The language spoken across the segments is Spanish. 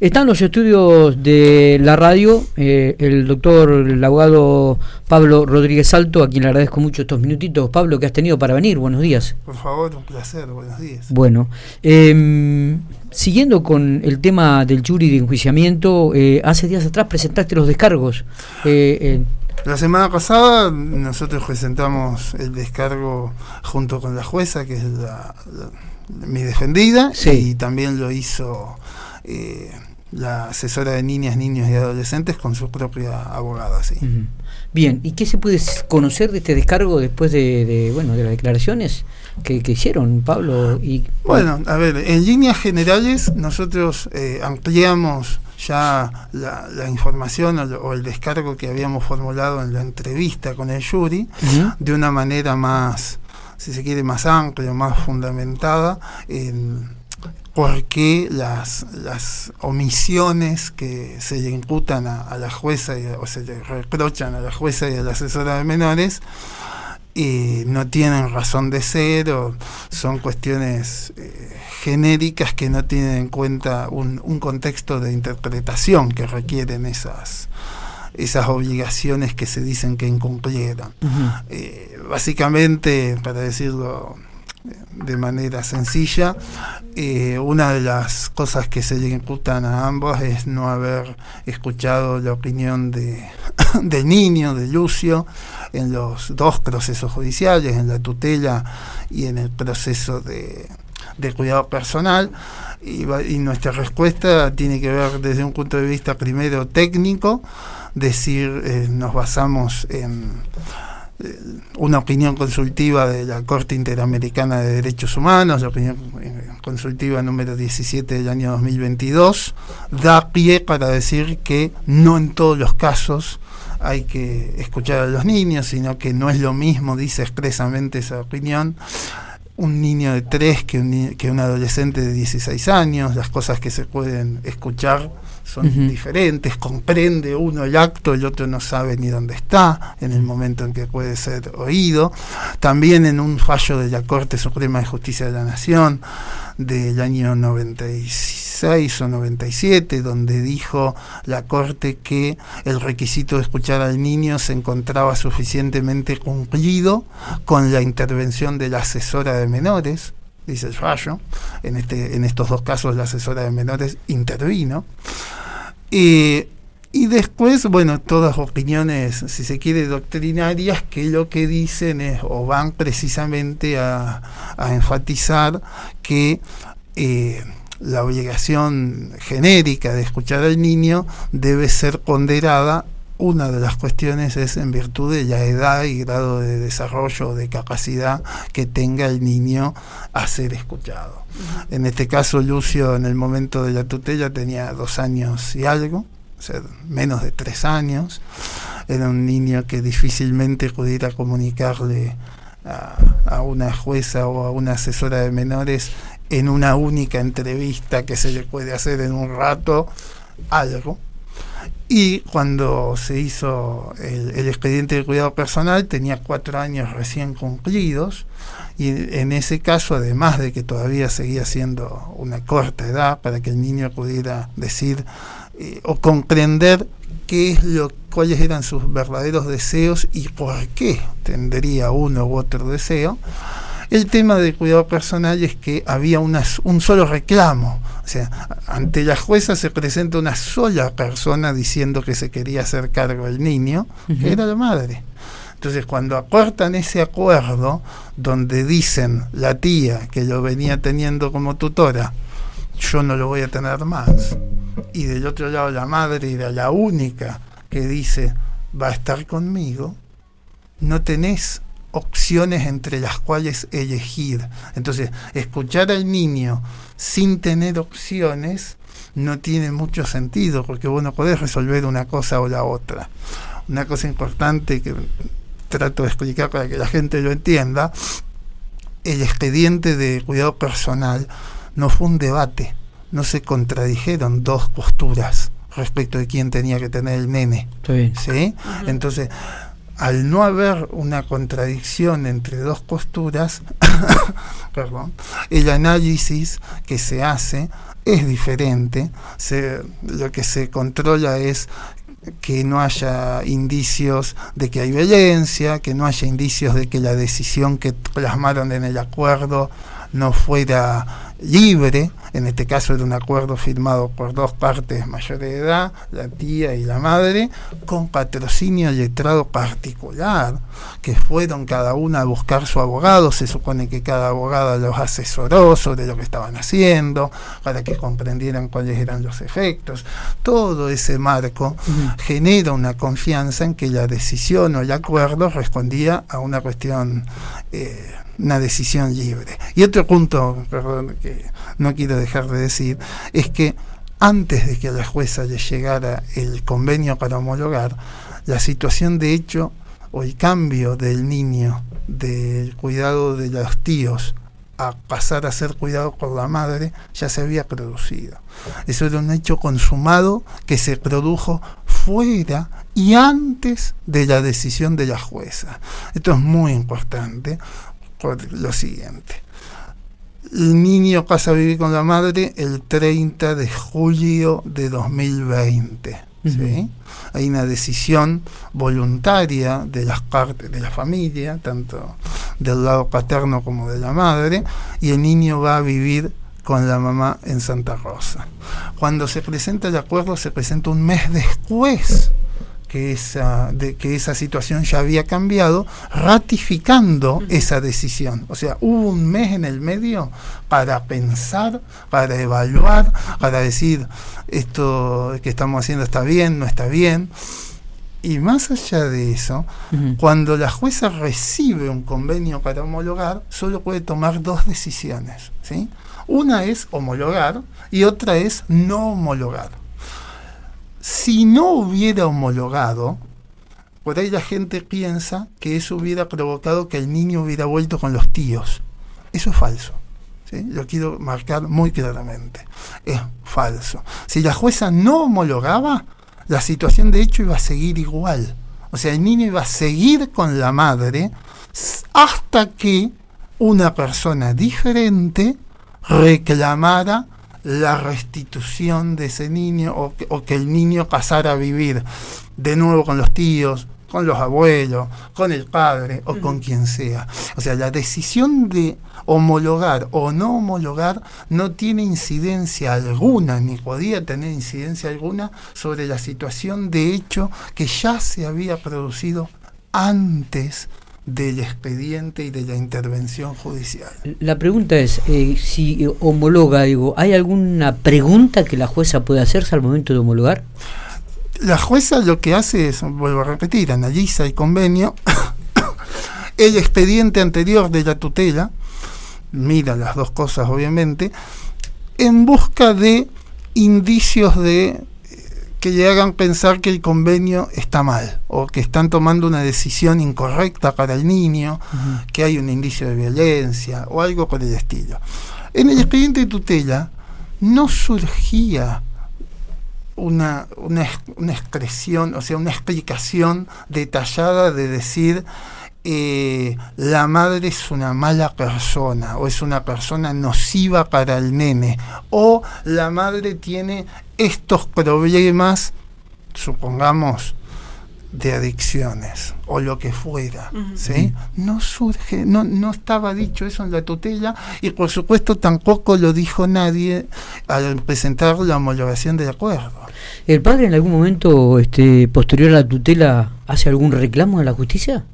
Están los estudios de la radio eh, el doctor, el abogado Pablo Rodríguez Alto, a quien le agradezco mucho estos minutitos. Pablo, que has tenido para venir, buenos días. Por favor, un placer, buenos días. Bueno, eh, siguiendo con el tema del jury de enjuiciamiento, eh, hace días atrás presentaste los descargos. Eh, la semana pasada nosotros presentamos el descargo junto con la jueza, que es la, mi defendida, y también lo hizo eh, la asesora de niñas, niños y adolescentes con su propia abogada. ¿sí? Bien, ¿y qué se puede conocer de este descargo después de, bueno, de las declaraciones que, hicieron Pablo? y Bueno, a ver, en líneas generales nosotros eh, ampliamos ya la, información o, el descargo que habíamos formulado en la entrevista con el jury de una manera más, si se quiere, más amplia, más fundamentada en por qué las, las omisiones que se le imputan a, la jueza o se le reprochan a la jueza y a la asesora de menores y no tienen razón de ser o son cuestiones eh, genéricas que no tienen en cuenta un, un, contexto de interpretación que requieren esas esas obligaciones que se dicen que incumplieron. Eh, básicamente, para decirlo de manera sencilla. Eh, una de las cosas que se le imputan a ambos es no haber escuchado la opinión de, del niño, de Lucio, en los dos procesos judiciales, en la tutela y en el proceso de, cuidado personal. Y, nuestra respuesta tiene que ver desde un punto de vista primero técnico, decir, eh, nos basamos en una opinión consultiva de la Corte Interamericana de Derechos Humanos, la opinión eh, consultiva número 17 del año 2022, da pie para decir que no en todos los casos hay que escuchar a los niños, sino que no es lo mismo, dice expresamente esa opinión, un niño de 3 que un, que un adolescente de 16 años, las cosas que se pueden escuchar son diferentes, comprende uno el acto, el otro no sabe ni dónde está en el momento en que puede ser oído. También en un fallo de la Corte Suprema de Justicia de la Nación del año 96 o 97, donde dijo la Corte que el requisito de escuchar al niño se encontraba suficientemente cumplido con la intervención de la asesora de menores, dice fallo. En, este, en estos dos casos la asesora de menores intervino. y después, bueno, todas opiniones, si se quiere, doctrinarias, que lo que dicen es, o van precisamente a, enfatizar que eh, la obligación genérica de escuchar al niño debe ser ponderada una de las cuestiones es en virtud de la edad y grado de desarrollo, de capacidad que tenga el niño a ser escuchado. En este caso, Lucio en el momento de la tutela tenía dos años y algo, o sea, menos de tres años. Era un niño que difícilmente pudiera comunicarle a, a una jueza o a una asesora de menores en una única entrevista que se le puede hacer en un rato algo y cuando se hizo el, expediente de cuidado personal tenía cuatro años recién cumplidos. Y en ese caso, además de que todavía seguía siendo una corta edad para que el niño pudiera decir eh, o comprender qué es lo, cuáles eran sus verdaderos deseos y por qué tendría uno u otro deseo, el tema del cuidado personal es que había un solo reclamo. O sea, ante la jueza se presenta una sola persona diciendo que se quería hacer cargo del niño, que era la madre. Entonces, cuando acortan ese acuerdo, donde dicen la tía que lo venía teniendo como tutora, yo no lo voy a tener más, y del otro lado la madre era la única que dice, va a estar conmigo, no tenés opciones entre las cuales elegir. Entonces, escuchar al niño sin tener opciones no tiene mucho sentido, porque vos no podés resolver una cosa o la otra. Una cosa importante que trato de explicar para que la gente lo entienda, el expediente de cuidado personal no fue un debate, no se contradijeron dos posturas respecto de quién tenía que tener el nene. ¿sí? Entonces, al no haber una contradicción entre dos posturas, perdón, el análisis que se hace es diferente. lo que se controla es que no haya indicios de que hay violencia, que no haya indicios de que la decisión que plasmaron en el acuerdo no fuera libre, en este caso era un acuerdo firmado por dos partes mayores de edad, la tía y la madre, con patrocinio letrado particular, que fueron cada una a buscar su abogado, se supone que cada abogada los asesoró sobre lo que estaban haciendo, para que comprendieran cuáles eran los efectos. Todo ese marco genera una confianza en que la decisión o el acuerdo respondía a una cuestión... Eh, una decisión libre. Y otro punto, perdón, no quiero dejar de decir, es que antes de que a la jueza le llegara el convenio para homologar, la situación de hecho o el cambio del niño del cuidado de los tíos a pasar a ser cuidado por la madre ya se había producido. Eso era un hecho consumado que se produjo fuera y antes de la decisión de la jueza. Esto es muy importante por lo siguiente. El niño pasa a vivir con la madre el 30 de julio de 2020. Hay una decisión voluntaria de las partes de la familia, tanto del lado paterno como de la madre, y el niño va a vivir con la mamá en Santa Rosa. Cuando se presenta el acuerdo, se presenta un mes después que esa, de, que esa situación ya había cambiado, ratificando esa decisión. O sea, hubo un mes en el medio para pensar, para evaluar, para decir esto que estamos haciendo está bien, no está bien. Y más allá de eso, cuando la jueza recibe un convenio para homologar, solo puede tomar dos decisiones. ¿sí? Una es homologar y otra es no homologar si no hubiera homologado, por ahí la gente piensa que eso hubiera provocado que el niño hubiera vuelto con los tíos. Eso es falso. ¿sí? Lo quiero marcar muy claramente. Es falso. Si la jueza no homologaba, la situación de hecho iba a seguir igual. O sea, el niño iba a seguir con la madre hasta que una persona diferente reclamara la restitución de ese niño o que, el niño pasara a vivir de nuevo con los tíos, con los abuelos, con el padre o con quien sea. O sea, la decisión de homologar o no homologar no tiene incidencia alguna, ni podía tener incidencia alguna sobre la situación de hecho que ya se había producido antes del expediente y de la intervención judicial. La pregunta es, eh, si homologa, digo, ¿hay alguna pregunta que la jueza puede hacerse al momento de homologar? La jueza lo que hace es, vuelvo a repetir, analiza el convenio, el expediente anterior de la tutela, mira las dos cosas obviamente, en busca de indicios de que le hagan pensar que el convenio está mal o que están tomando una decisión incorrecta para el niño, que hay un indicio de violencia o algo por el estilo. En el expediente de tutela no surgía una, una, una expresión, o sea, una explicación detallada de decir eh, la madre es una mala persona o es una persona nociva para el nene o la madre tiene estos problemas, supongamos, de adicciones o lo que fuera, ¿sí? No surge, no, no estaba dicho eso en la tutela y por supuesto tampoco lo dijo nadie al presentar la homologación del acuerdo. ¿El padre en algún momento este, posterior a la tutela hace algún reclamo a la justicia?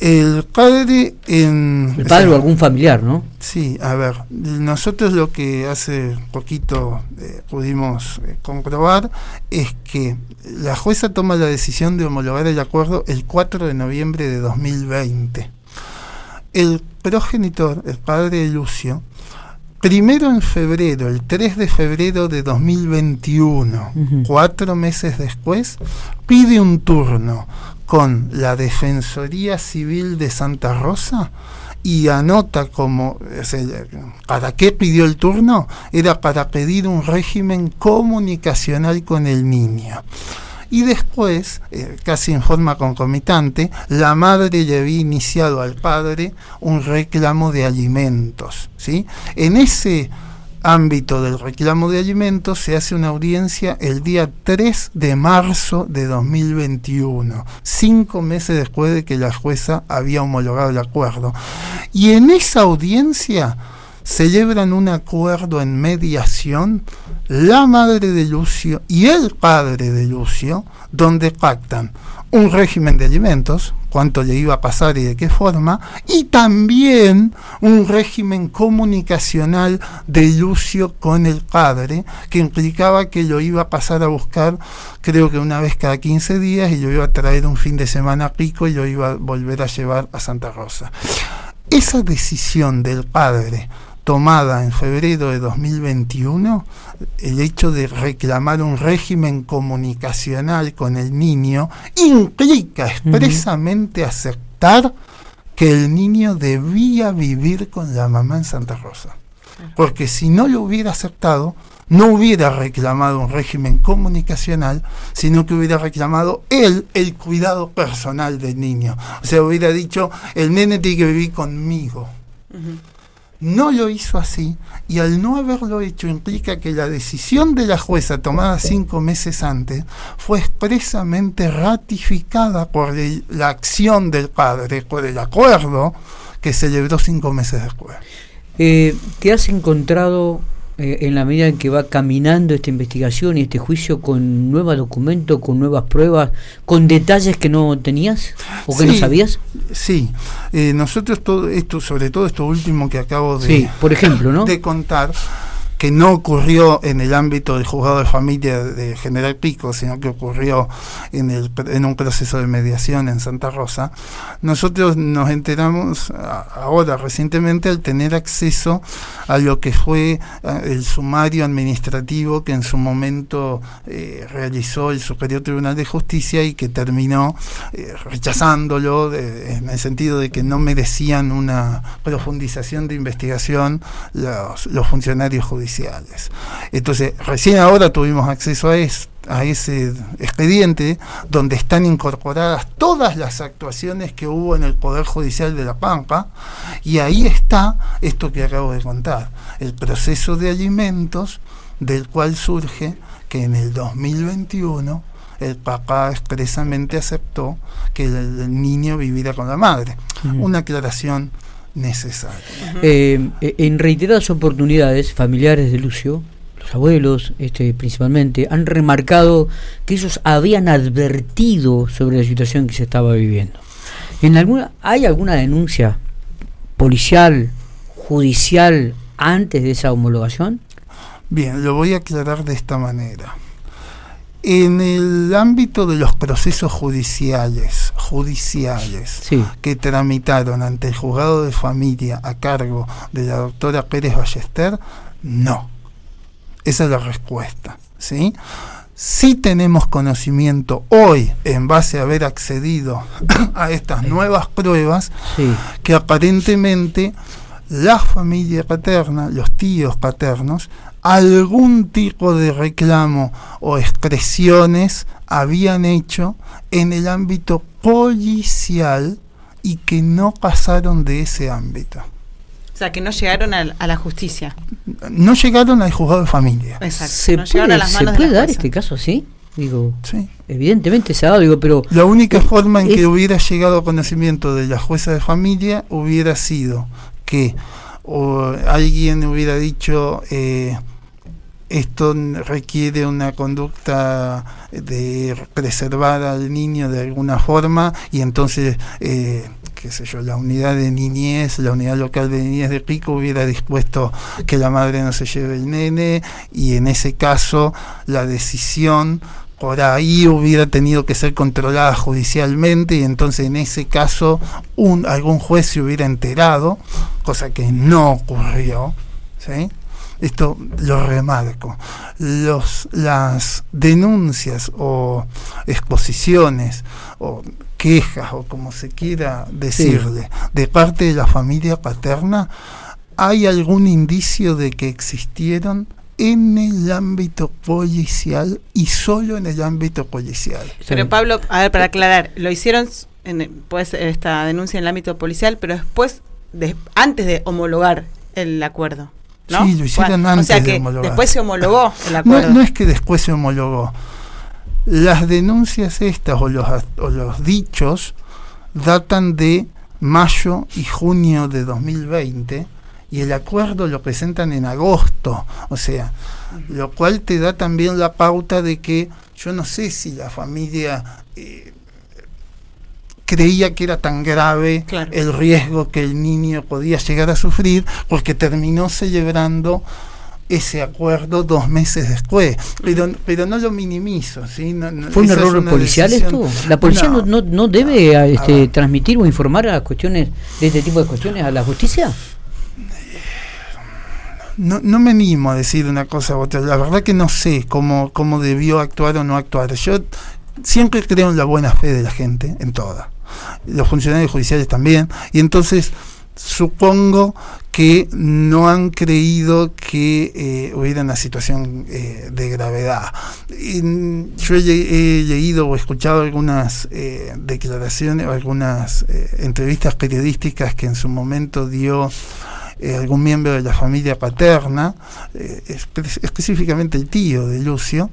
El padre en... El padre o, algún familiar, ¿no? Sí, a ver, nosotros lo que hace poquito eh, pudimos eh, comprobar es que la jueza toma la decisión de homologar el acuerdo el 4 de noviembre de 2020. El progenitor, el padre de Lucio, primero en febrero, el 3 de febrero de 2021, cuatro meses después, pide un turno con la Defensoría Civil de Santa Rosa y anota como, ¿para qué pidió el turno? Era para pedir un régimen comunicacional con el niño. y después, eh, casi en forma concomitante, la madre le había iniciado al padre un reclamo de alimentos. ¿sí? En ese ámbito del reclamo de alimentos se hace una audiencia el día 3 de marzo de 2021, cinco meses después de que la jueza había homologado el acuerdo. Y en esa audiencia celebran un acuerdo en mediación la madre de Lucio y el padre de Lucio, donde pactan un régimen de alimentos, cuánto le iba a pasar y de qué forma, y también un régimen comunicacional de Lucio con el padre, que implicaba que lo iba a pasar a buscar, creo que una vez cada 15 días, y lo iba a traer un fin de semana pico y lo iba a volver a llevar a Santa Rosa. Esa decisión del padre tomada en febrero de 2021, el hecho de reclamar un régimen comunicacional con el niño, implica expresamente aceptar que el niño debía vivir con la mamá en Santa Rosa. Porque si no lo hubiera aceptado, no hubiera reclamado un régimen comunicacional, sino que hubiera reclamado él el cuidado personal del niño. O sea, hubiera dicho, el nene tiene que vivir conmigo no lo hizo así y al no haberlo hecho implica que la decisión de la jueza tomada cinco meses antes fue expresamente ratificada por la acción del padre, por el acuerdo que celebró cinco meses después. Eh, ¿Te has encontrado eh, en la medida en que va caminando esta investigación y este juicio con nuevos documentos, con nuevas pruebas, con detalles que no tenías o que no sabías? Sí, eh, nosotros todo esto, sobre todo esto último que acabo de, por ejemplo, ¿no? de contar, que no ocurrió en el ámbito del juzgado de familia de General Pico, sino que ocurrió en, el, en un proceso de mediación en Santa Rosa, nosotros nos enteramos ahora recientemente al tener acceso a lo que fue el sumario administrativo que en su momento eh, realizó el Superior Tribunal de Justicia y que terminó eh, rechazándolo en el sentido de que no merecían una profundización de investigación los, los funcionarios judiciales entonces, recién ahora tuvimos acceso a, a ese expediente donde están incorporadas todas las actuaciones que hubo en el Poder Judicial de La Pampa y ahí está esto que acabo de contar, el proceso de alimentos del cual surge que en el 2021 el papá expresamente aceptó que el, niño viviera con la madre. Una aclaración necesario. Eh, eh, en reiteradas oportunidades, familiares de Lucio, los abuelos este, principalmente, han remarcado que ellos habían advertido sobre la situación que se estaba viviendo. ¿En alguna, ¿Hay alguna denuncia policial, judicial, antes de esa homologación? Bien, lo voy a aclarar de esta manera. En el ámbito de los procesos judiciales, judiciales que tramitaron ante el juzgado de familia a cargo de la doctora Pérez Ballester, no. Esa es la respuesta. ¿sí? Si tenemos conocimiento hoy, en base a haber accedido a estas nuevas pruebas, que aparentemente la familia paterna, los tíos paternos, algún tipo de reclamo o expresiones habían hecho en el ámbito policial y que no pasaron de ese ámbito. O sea, que no llegaron a, la justicia. No llegaron al juzgado de familia. Exacto. ¿Se puede, dar este caso así? Digo, sí. evidentemente se ha dado, digo, pero... La única forma en que hubiera llegado a conocimiento de la jueza de familia hubiera sido que o alguien hubiera dicho eh, esto requiere una conducta de preservar al niño de alguna forma y entonces eh, qué sé yo, la unidad de niñez, la unidad local de niñez de Pico hubiera dispuesto que la madre no se lleve el nene y en ese caso la decisión por ahí hubiera tenido que ser controlada judicialmente y entonces en ese caso un, algún juez se hubiera enterado, cosa que no ocurrió. ¿sí? Esto lo remarco. Los, las denuncias o exposiciones o quejas o como se quiera decirle de parte de la familia paterna, ¿hay algún indicio de que existieron en el ámbito policial y solo en el ámbito policial. Pero Pablo, a ver, para aclarar, lo hicieron en, pues, esta denuncia en el ámbito policial, pero después, de, antes de homologar el acuerdo. ¿no? Sí, lo hicieron antes o sea que Después se homologó el acuerdo. No, es que después se homologó. Las denuncias estas o los, o los dichos datan de mayo y junio de 2020 y el acuerdo lo presentan en agosto, o sea, lo cual te da también la pauta de que yo no sé si la familia eh, creía que era tan grave el riesgo que el niño podía llegar a sufrir, porque terminó celebrando ese acuerdo dos meses después. Pero, pero no lo minimizo. ¿sí? ¿Fue un error policial esto? ¿La policía no, no, debe este, transmitir o informar a cuestiones de este tipo de cuestiones a la justicia? No, no me animo a decir una cosa u otra. La verdad que no sé cómo, cómo debió actuar o no actuar. Yo siempre creo en la buena fe de la gente, en toda. Los funcionarios judiciales también. Y entonces supongo que no han creído que eh, hubiera una situación eh, de gravedad. yo he, leído o escuchado algunas eh, declaraciones o algunas entrevistas periodísticas que en su momento dio eh, algún miembro de la familia paterna, eh, específicamente el tío de Lucio,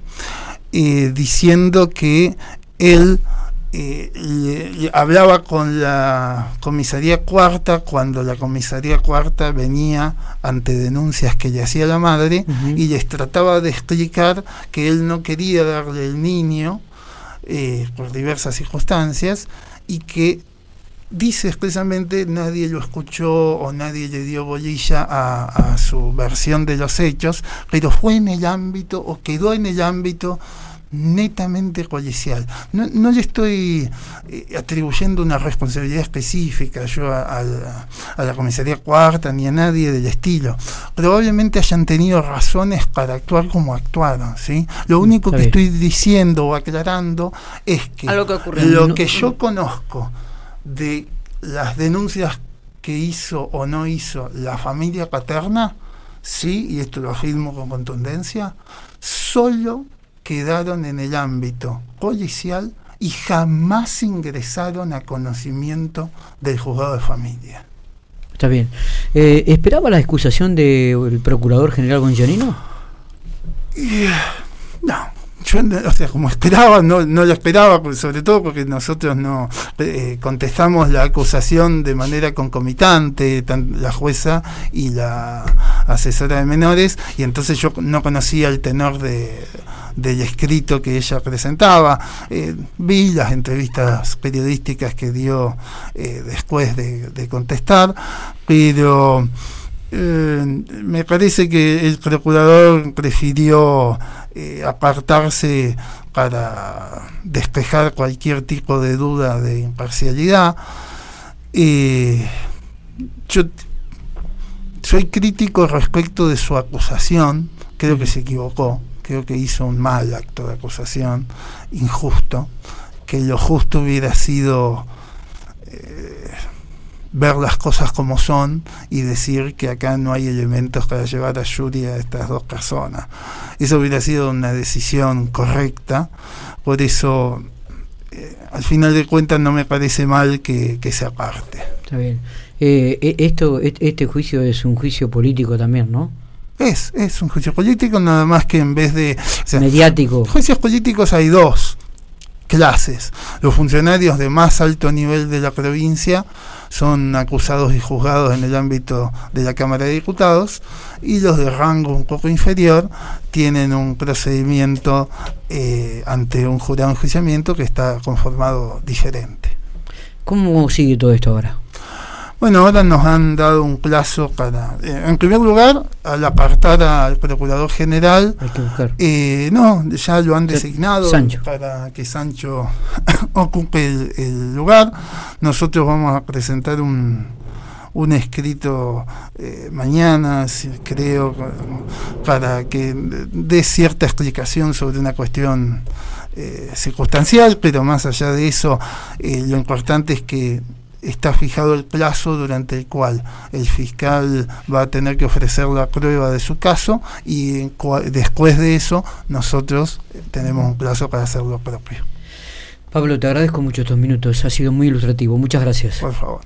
eh, diciendo que él hablaba con la comisaría cuarta cuando la comisaría cuarta venía ante denuncias que le hacía la madre y les trataba de explicar que él no quería darle el niño por diversas circunstancias y que dice expresamente nadie lo escuchó o nadie le dio bolilla a, su versión de los hechos, pero fue en el ámbito o quedó en el ámbito netamente policial. No, no le estoy eh, atribuyendo una responsabilidad específica yo a, la comisaría cuarta ni a nadie del estilo. Probablemente hayan tenido razones para actuar como actuaron. ¿sí? Lo único que estoy diciendo o aclarando es que, lo que yo conozco de las denuncias que hizo o no hizo la familia paterna, sí, y esto lo afirmo con contundencia, solo quedaron en el ámbito policial y jamás ingresaron a conocimiento del juzgado de familia. Está bien. Eh, ¿Esperaba la excusación del procurador general Gonzanino? no, yo, o sea, como esperaba, no, no lo esperaba, sobre todo porque nosotros no eh, contestamos la acusación de manera concomitante, la jueza y la asesora de menores, y entonces yo no conocía el tenor de, del escrito que ella presentaba. Eh, vi las entrevistas periodísticas que dio eh, después de, de contestar, pero eh, me parece que el procurador prefirió eh, apartarse para despejar cualquier tipo de duda de imparcialidad. Eh, yo soy crítico respecto de su acusación, creo que se equivocó, creo que hizo un mal acto de acusación, injusto, que lo justo hubiera sido ver las cosas como son y decir que acá no hay elementos para llevar a Yuri a estas dos personas. Eso hubiera sido una decisión correcta, por eso eh, al final de cuentas no me parece mal que, se aparte. Está bien. Eh, e, esto, este juicio es un juicio político también, ¿no? Es, es un juicio político, nada más que en vez de... Mediático. Juicios políticos hay dos clases. Los funcionarios de más alto nivel de la provincia son acusados y juzgados en el ámbito de la Cámara de Diputados y los de rango un poco inferior tienen un procedimiento eh, ante un jurado de enjuiciamiento que está conformado diferente. ¿Cómo sigue todo esto ahora? Bueno, ahora nos han dado un plazo para, eh, en primer lugar, al apartar al Procurador General, eh, no, ya lo han designado para que Sancho ocupe el, lugar. Nosotros vamos a presentar un, un escrito eh, mañana, creo, para que dé cierta explicación sobre una cuestión circunstancial, pero más allá de eso, lo importante es que está fijado el plazo durante el cual el fiscal va a tener que ofrecer la prueba de su caso y después de eso nosotros tenemos un plazo para hacer lo propio. Pablo, te agradezco mucho estos minutos, ha sido muy ilustrativo, muchas gracias. Por favor.